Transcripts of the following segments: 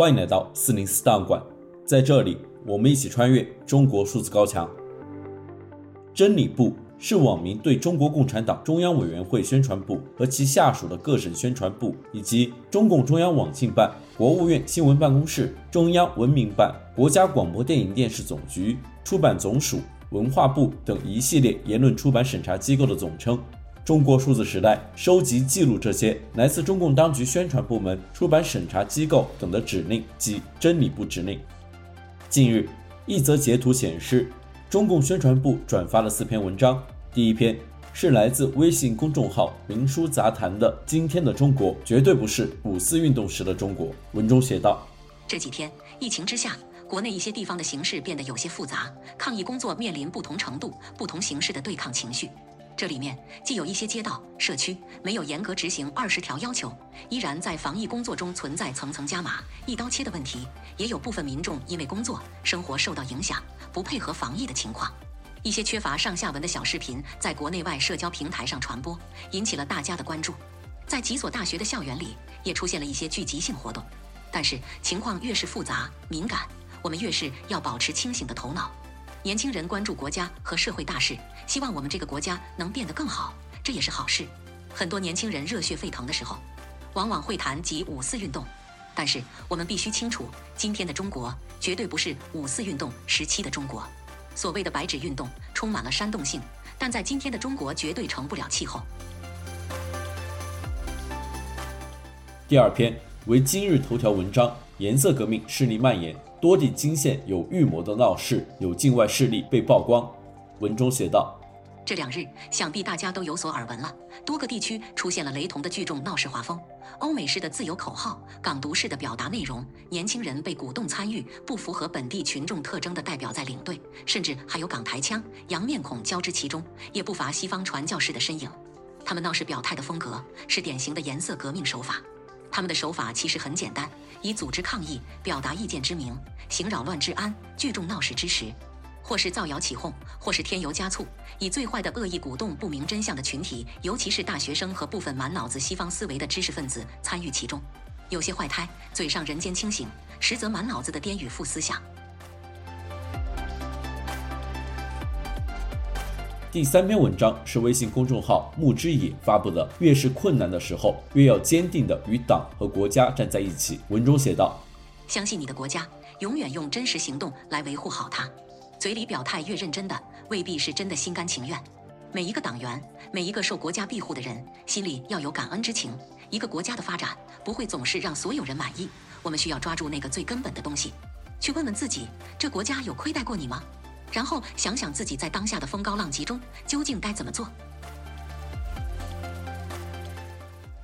欢迎来到四零四档案馆，在这里，我们一起穿越中国数字高墙。真理部是网民对中国共产党中央委员会宣传部和其下属的各省宣传部，以及中共中央网信办、国务院新闻办公室、中央文明办、国家广播电影电视总局、出版总署、文化部等一系列言论出版审查机构的总称。中国数字时代收集记录这些来自中共当局宣传部门、出版审查机构等的指令及真理部指令。近日，一则截图显示，中共宣传部转发了四篇文章。第一篇是来自微信公众号“明书杂谈”的“今天的中国绝对不是五四运动时的中国”。文中写道：这几天疫情之下，国内一些地方的形势变得有些复杂，抗疫工作面临不同程度、不同形式的对抗情绪。这里面既有一些街道、社区没有严格执行二十条要求，依然在防疫工作中存在层层加码、一刀切的问题；也有部分民众因为工作、生活受到影响，不配合防疫的情况。一些缺乏上下文的小视频在国内外社交平台上传播，引起了大家的关注。在几所大学的校园里，也出现了一些聚集性活动。但是情况越是复杂敏感，我们越是要保持清醒的头脑。年轻人关注国家和社会大事，希望我们这个国家能变得更好，这也是好事。很多年轻人热血沸腾的时候，往往会谈及五四运动，但是我们必须清楚，今天的中国绝对不是五四运动时期的中国。所谓的白纸运动充满了煽动性，但在今天的中国绝对成不了气候。第二篇为今日头条文章：颜色革命势力蔓延。多地惊现有预谋的闹事，有境外势力被曝光。文中写道：这两日，想必大家都有所耳闻了，多个地区出现了雷同的聚众闹事画风，欧美式的自由口号，港独式的表达内容，年轻人被鼓动参与不符合本地群众特征的代表在领队，甚至还有港台腔、洋面孔交织其中，也不乏西方传教士的身影。他们闹事表态的风格是典型的颜色革命手法。他们的手法其实很简单，以组织抗议、表达意见之名，行扰乱治安、聚众闹事之实，或是造谣起哄，或是添油加醋，以最坏的恶意鼓动不明真相的群体，尤其是大学生和部分满脑子西方思维的知识分子参与其中。有些坏胎嘴上人间清醒，实则满脑子的颠与负思想。第三篇文章是微信公众号木之野发布的，越是困难的时候，越要坚定地与党和国家站在一起。文中写道：相信你的国家，永远用真实行动来维护好它。嘴里表态越认真的，未必是真的心甘情愿。每一个党员，每一个受国家庇护的人，心里要有感恩之情。一个国家的发展，不会总是让所有人满意。我们需要抓住那个最根本的东西，去问问自己：这国家有亏待过你吗？然后想想自己在当下的风高浪急中究竟该怎么做。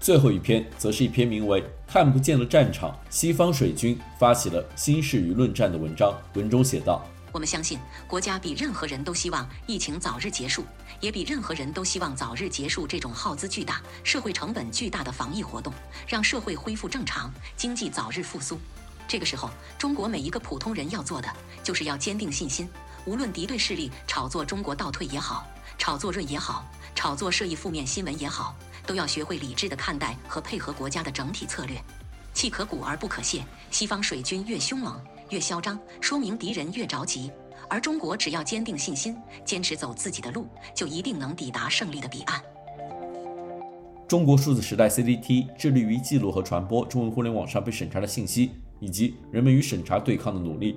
最后一篇则是一篇名为《看不见的战场：西方水军发起了新式舆论战》的文章。文中写道：“我们相信，国家比任何人都希望疫情早日结束，也比任何人都希望早日结束这种耗资巨大、社会成本巨大的防疫活动，让社会恢复正常，经济早日复苏。这个时候，中国每一个普通人要做的，就是要坚定信心。”无论敌对势力炒作中国倒退也好，炒作论也好，炒作涉意负面新闻也好，都要学会理智地看待和配合国家的整体策略。气可鼓而不可泄，西方水军越凶猛越嚣张，说明敌人越着急。而中国只要坚定信心，坚持走自己的路，就一定能抵达胜利的彼岸。中国数字时代 CDT 致力于记录和传播中文互联网上被审查的信息，以及人们与审查对抗的努力。